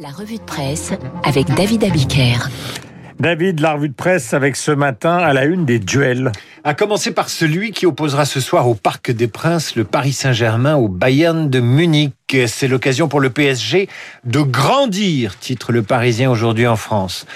La revue de presse avec David Abiker. David, la revue de presse avec ce matin à la une des duels. À commencer par celui qui opposera ce soir au Parc des Princes le Paris Saint-Germain au Bayern de Munich. C'est l'occasion pour le PSG de grandir, titre le Parisien aujourd'hui en France.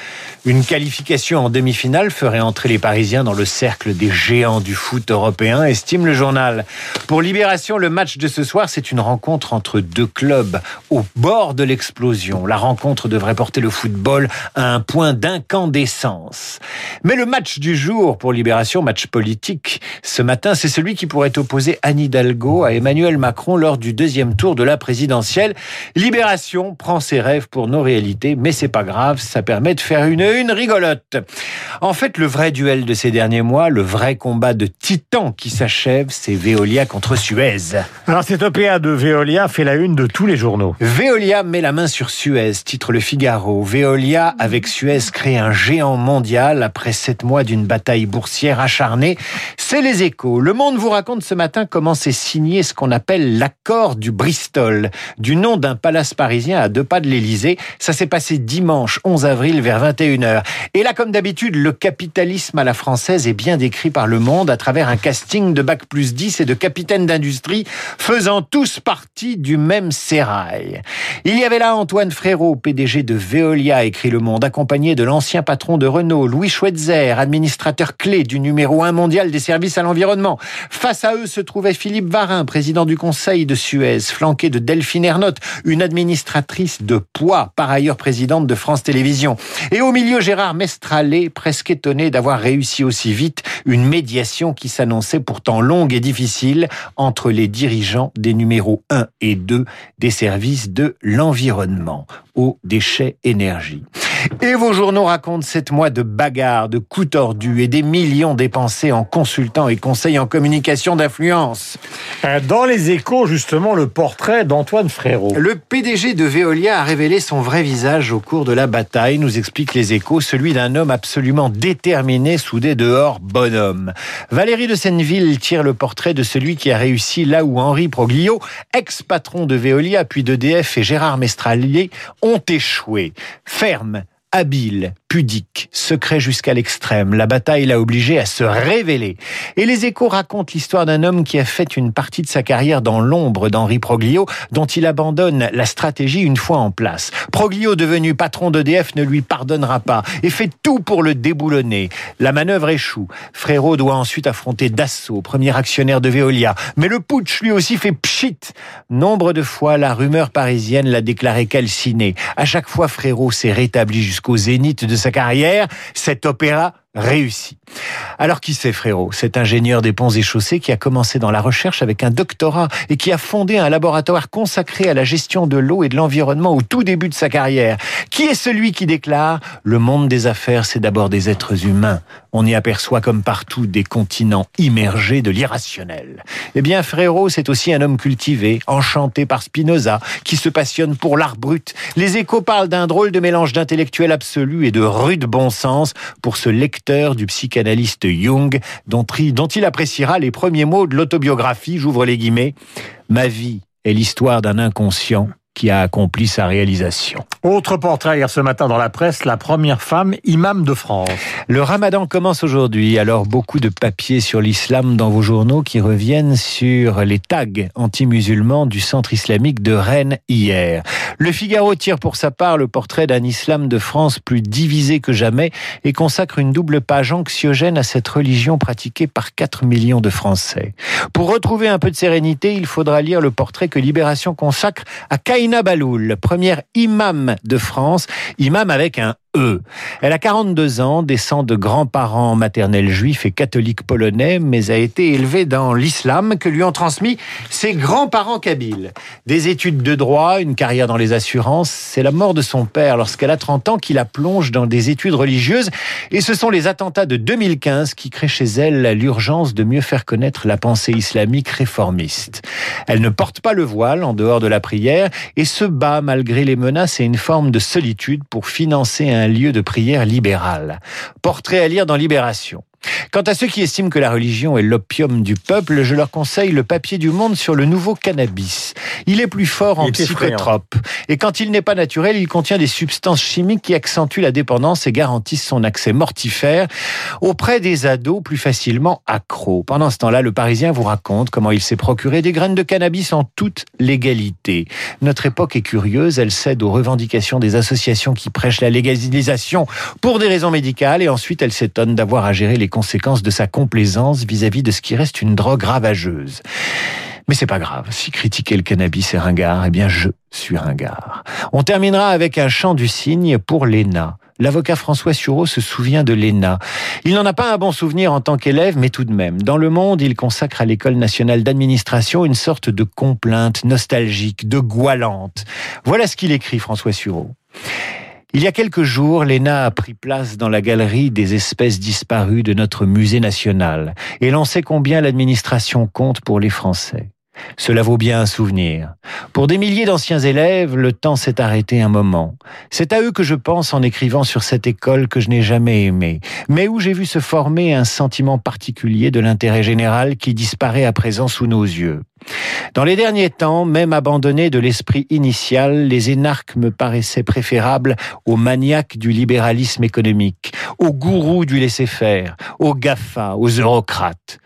Une qualification en demi-finale ferait entrer les Parisiens dans le cercle des géants du foot européen, estime le journal. Pour Libération, le match de ce soir, c'est une rencontre entre deux clubs au bord de l'explosion. La rencontre devrait porter le football à un point d'incandescence. Mais le match du jour pour Libération, match politique, ce matin, c'est celui qui pourrait opposer Anne Hidalgo à Emmanuel Macron lors du deuxième tour de la présidentielle. Libération prend ses rêves pour nos réalités, mais c'est pas grave, ça permet de faire une une rigolote. En fait, le vrai duel de ces derniers mois, le vrai combat de titans qui s'achève, c'est Veolia contre Suez. Alors cette OPA de Veolia fait la une de tous les journaux. Veolia met la main sur Suez, titre Le Figaro. Veolia avec Suez crée un géant mondial après sept mois d'une bataille boursière acharnée. C'est les échos. Le Monde vous raconte ce matin comment s'est signé ce qu'on appelle l'accord du Bristol, du nom d'un palace parisien à deux pas de l'Élysée. Ça s'est passé dimanche 11 avril vers 21h. Et là, comme d'habitude, le capitalisme à la française est bien décrit par le monde à travers un casting de Bac plus 10 et de capitaines d'industrie faisant tous partie du même sérail. Il y avait là Antoine Frérot, PDG de Veolia, écrit Le Monde, accompagné de l'ancien patron de Renault, Louis Schweitzer, administrateur clé du numéro 1 mondial des services à l'environnement. Face à eux se trouvait Philippe Varin, président du conseil de Suez, flanqué de Delphine Ernotte, une administratrice de poids, par ailleurs présidente de France Télévisions. Et au milieu, Gérard Mestralet, presque étonné d'avoir réussi aussi vite une médiation qui s'annonçait pourtant longue et difficile entre les dirigeants des numéros 1 et 2 des services de l'environnement aux déchets énergie. Et vos journaux racontent sept mois de bagarres, de coups tordus et des millions dépensés en consultants et conseils en communication d'influence. Euh, dans les échos, justement, le portrait d'Antoine Frérot. Le PDG de Veolia a révélé son vrai visage au cours de la bataille, nous explique les échos, celui d'un homme absolument déterminé, soudé dehors, bonhomme. Valérie de Senneville tire le portrait de celui qui a réussi là où Henri Proglio, ex-patron de Veolia puis d'EDF et Gérard Mestralier ont échoué. Ferme, habile, pudique, secret jusqu'à l'extrême. La bataille l'a obligé à se révéler. Et les échos racontent l'histoire d'un homme qui a fait une partie de sa carrière dans l'ombre d'Henri Proglio, dont il abandonne la stratégie une fois en place. Proglio, devenu patron d'EDF, ne lui pardonnera pas et fait tout pour le déboulonner. La manœuvre échoue. Frérot doit ensuite affronter Dassault, premier actionnaire de Veolia. Mais le putsch, lui aussi, fait pchit. Nombre de fois, la rumeur parisienne l'a déclaré calciné. À chaque fois, Frérot s'est rétabli jusqu'au zénith de sa carrière, cet opéra réussi. Alors qui c'est frérot? Cet ingénieur des ponts et chaussées qui a commencé dans la recherche avec un doctorat et qui a fondé un laboratoire consacré à la gestion de l'eau et de l'environnement au tout début de sa carrière. Qui est celui qui déclare Le monde des affaires, c'est d'abord des êtres humains. On y aperçoit comme partout des continents immergés de l'irrationnel. Eh bien frérot, c'est aussi un homme cultivé, enchanté par Spinoza, qui se passionne pour l'art brut. Les échos parlent d'un drôle de mélange d'intellectuel absolu et de rude bon sens pour ce lecteur du psychanalyste Jung, dont, il appréciera les premiers mots de l'autobiographie, j'ouvre les guillemets, Ma vie est l'histoire d'un inconscient qui a accompli sa réalisation. Autre portrait hier ce matin dans la presse, la première femme imam de France. Le ramadan commence aujourd'hui, alors beaucoup de papiers sur l'islam dans vos journaux qui reviennent sur les tags anti-musulmans du centre islamique de Rennes hier. Le Figaro tire pour sa part le portrait d'un islam de France plus divisé que jamais et consacre une double page anxiogène à cette religion pratiquée par 4 millions de Français. Pour retrouver un peu de sérénité, il faudra lire le portrait que Libération consacre à Kaina Nina Baloul, première imam de France, imam avec un Elle a 42 ans, descend de grands-parents maternels juifs et catholiques polonais, mais a été élevée dans l'islam que lui ont transmis ses grands-parents kabyles. Des études de droit, une carrière dans les assurances, c'est la mort de son père lorsqu'elle a 30 ans qui la plonge dans des études religieuses et ce sont les attentats de 2015 qui créent chez elle l'urgence de mieux faire connaître la pensée islamique réformiste. Elle ne porte pas le voile en dehors de la prière et se bat malgré les menaces et une forme de solitude pour financer un lieu de prière libéral. Portrait à lire dans Libération. Quant à ceux qui estiment que la religion est l'opium du peuple, je leur conseille le papier du monde sur le nouveau cannabis. Il est plus fort en psychotrope. Et quand il n'est pas naturel, il contient des substances chimiques qui accentuent la dépendance et garantissent son accès mortifère auprès des ados plus facilement accros. Pendant ce temps-là, le Parisien vous raconte comment il s'est procuré des graines de cannabis en toute légalité. Notre époque est curieuse, elle cède aux revendications des associations qui prêchent la légalisation pour des raisons médicales et ensuite elle s'étonne d'avoir à gérer les conséquences de sa complaisance vis-à-vis de ce qui reste une drogue ravageuse. Mais c'est pas grave. Si critiquer le cannabis est ringard, eh bien je suis ringard. On terminera avec un chant du cygne pour Léna. L'avocat François Sureau se souvient de Léna. Il n'en a pas un bon souvenir en tant qu'élève, mais tout de même. Dans le monde, il consacre à l'École nationale d'administration une sorte de complainte nostalgique, de goualante. Voilà ce qu'il écrit, François Sureau. Il y a quelques jours, Léna a pris place dans la galerie des espèces disparues de notre musée national, et l'on sait combien l'administration compte pour les Français. Cela vaut bien un souvenir. Pour des milliers d'anciens élèves, le temps s'est arrêté un moment. C'est à eux que je pense en écrivant sur cette école que je n'ai jamais aimée, mais où j'ai vu se former un sentiment particulier de l'intérêt général qui disparaît à présent sous nos yeux. Dans les derniers temps, même abandonnés de l'esprit initial, les énarques me paraissaient préférables aux maniaques du libéralisme économique, aux gourous du laisser-faire, aux GAFA, aux eurocrates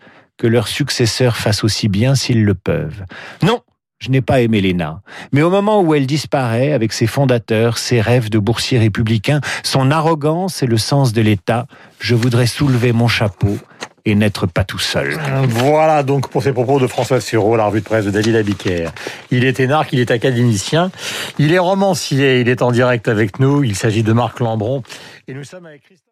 que leurs successeurs fassent aussi bien s'ils le peuvent. Non, je n'ai pas aimé Léna. Mais au moment où elle disparaît avec ses fondateurs, ses rêves de boursier républicain, son arrogance et le sens de l'État, je voudrais soulever mon chapeau et n'être pas tout seul. Voilà donc pour ces propos de François Sureau, la revue de presse de David Abiker. Il est énarque, il est académicien, il est romancier, il est en direct avec nous, il s'agit de Marc Lambron et nous sommes avec Christophe